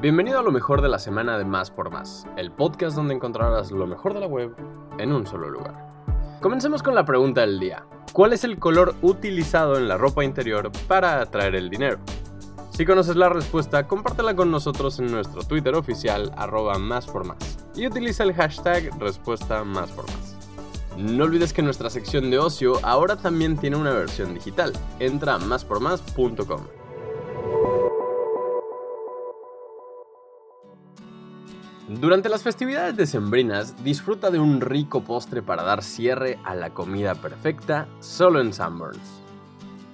Bienvenido a lo mejor de la semana de Más por Más, el podcast donde encontrarás lo mejor de la web en un solo lugar. Comencemos con la pregunta del día. ¿Cuál es el color utilizado en la ropa interior para atraer el dinero? Si conoces la respuesta, compártela con nosotros en nuestro Twitter oficial arroba más por más y utiliza el hashtag respuesta más por más. No olvides que nuestra sección de ocio ahora también tiene una versión digital. Entra a máspormás.com. Durante las festividades decembrinas, disfruta de un rico postre para dar cierre a la comida perfecta solo en Sunburns.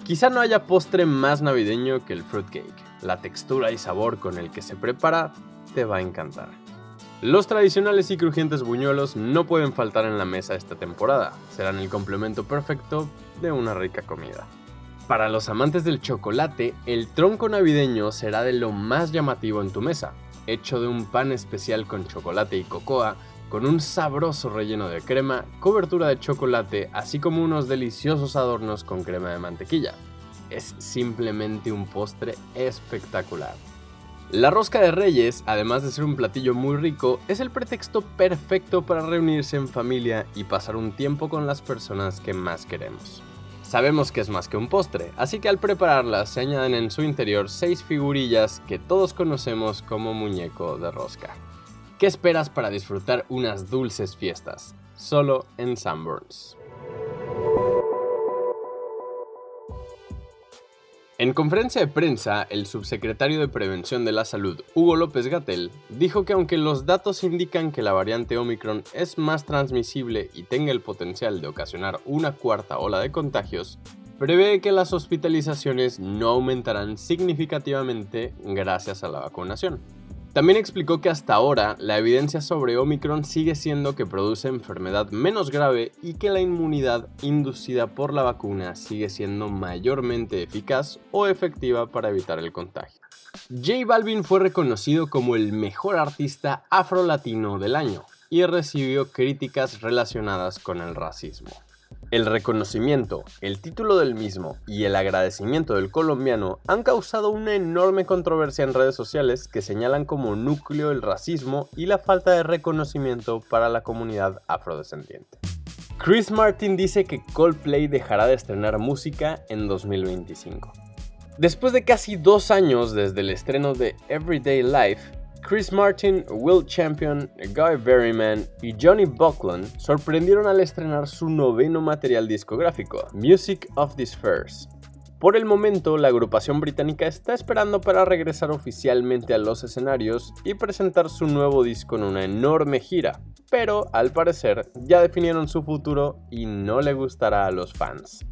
Quizá no haya postre más navideño que el fruitcake. La textura y sabor con el que se prepara te va a encantar. Los tradicionales y crujientes buñuelos no pueden faltar en la mesa esta temporada. Serán el complemento perfecto de una rica comida. Para los amantes del chocolate, el tronco navideño será de lo más llamativo en tu mesa, hecho de un pan especial con chocolate y cocoa, con un sabroso relleno de crema, cobertura de chocolate, así como unos deliciosos adornos con crema de mantequilla. Es simplemente un postre espectacular. La rosca de reyes, además de ser un platillo muy rico, es el pretexto perfecto para reunirse en familia y pasar un tiempo con las personas que más queremos. Sabemos que es más que un postre, así que al prepararla se añaden en su interior 6 figurillas que todos conocemos como muñeco de rosca. ¿Qué esperas para disfrutar unas dulces fiestas? Solo en Sanborns. En conferencia de prensa, el subsecretario de Prevención de la Salud, Hugo López Gatel, dijo que aunque los datos indican que la variante Omicron es más transmisible y tenga el potencial de ocasionar una cuarta ola de contagios, prevé que las hospitalizaciones no aumentarán significativamente gracias a la vacunación. También explicó que hasta ahora la evidencia sobre Omicron sigue siendo que produce enfermedad menos grave y que la inmunidad inducida por la vacuna sigue siendo mayormente eficaz o efectiva para evitar el contagio. J Balvin fue reconocido como el mejor artista afro-latino del año y recibió críticas relacionadas con el racismo. El reconocimiento, el título del mismo y el agradecimiento del colombiano han causado una enorme controversia en redes sociales que señalan como núcleo el racismo y la falta de reconocimiento para la comunidad afrodescendiente. Chris Martin dice que Coldplay dejará de estrenar música en 2025. Después de casi dos años desde el estreno de Everyday Life, Chris Martin, Will Champion, Guy Berryman y Johnny Buckland sorprendieron al estrenar su noveno material discográfico, Music of the Spheres. Por el momento, la agrupación británica está esperando para regresar oficialmente a los escenarios y presentar su nuevo disco en una enorme gira, pero al parecer ya definieron su futuro y no le gustará a los fans.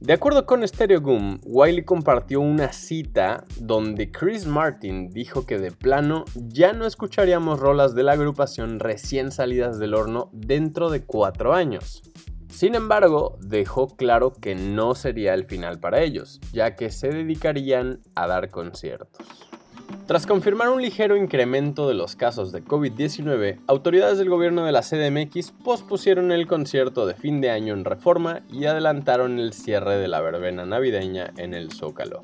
De acuerdo con Stereo Goom, Wiley compartió una cita donde Chris Martin dijo que de plano ya no escucharíamos rolas de la agrupación recién salidas del horno dentro de cuatro años. Sin embargo, dejó claro que no sería el final para ellos, ya que se dedicarían a dar conciertos. Tras confirmar un ligero incremento de los casos de COVID-19, autoridades del gobierno de la CDMX pospusieron el concierto de fin de año en Reforma y adelantaron el cierre de la verbena navideña en el Zócalo.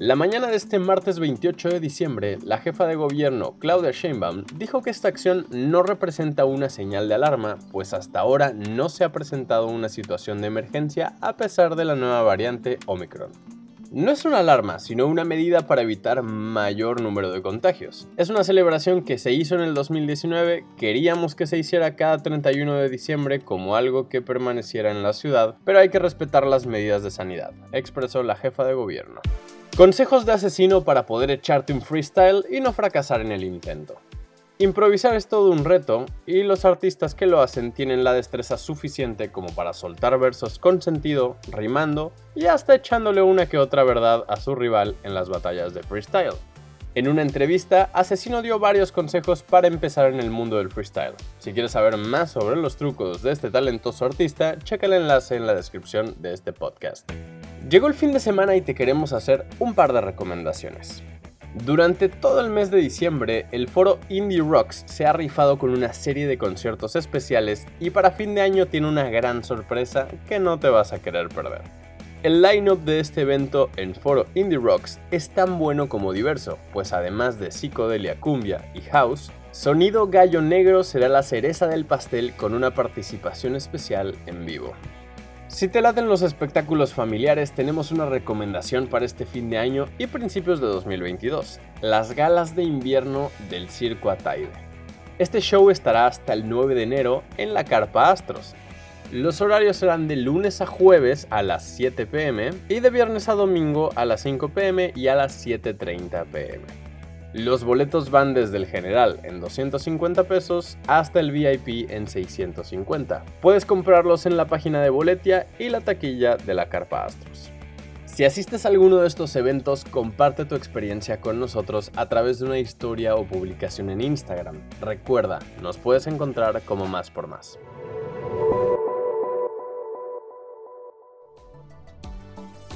La mañana de este martes 28 de diciembre, la jefa de gobierno, Claudia Sheinbaum, dijo que esta acción no representa una señal de alarma, pues hasta ahora no se ha presentado una situación de emergencia a pesar de la nueva variante Omicron. No es una alarma, sino una medida para evitar mayor número de contagios. Es una celebración que se hizo en el 2019, queríamos que se hiciera cada 31 de diciembre como algo que permaneciera en la ciudad, pero hay que respetar las medidas de sanidad, expresó la jefa de gobierno. Consejos de asesino para poder echarte un freestyle y no fracasar en el intento. Improvisar es todo un reto y los artistas que lo hacen tienen la destreza suficiente como para soltar versos con sentido, rimando y hasta echándole una que otra verdad a su rival en las batallas de freestyle. En una entrevista, Asesino dio varios consejos para empezar en el mundo del freestyle. Si quieres saber más sobre los trucos de este talentoso artista, checa el enlace en la descripción de este podcast. Llegó el fin de semana y te queremos hacer un par de recomendaciones. Durante todo el mes de diciembre, el foro Indie Rocks se ha rifado con una serie de conciertos especiales y para fin de año tiene una gran sorpresa que no te vas a querer perder. El line-up de este evento en Foro Indie Rocks es tan bueno como diverso, pues además de psicodelia cumbia y house, Sonido Gallo Negro será la cereza del pastel con una participación especial en vivo. Si te laten los espectáculos familiares, tenemos una recomendación para este fin de año y principios de 2022, las galas de invierno del Circo Ataide. Este show estará hasta el 9 de enero en la Carpa Astros. Los horarios serán de lunes a jueves a las 7 pm y de viernes a domingo a las 5 pm y a las 7.30 pm. Los boletos van desde el general en 250 pesos hasta el VIP en 650. Puedes comprarlos en la página de Boletia y la taquilla de la Carpa Astros. Si asistes a alguno de estos eventos, comparte tu experiencia con nosotros a través de una historia o publicación en Instagram. Recuerda, nos puedes encontrar como más por más.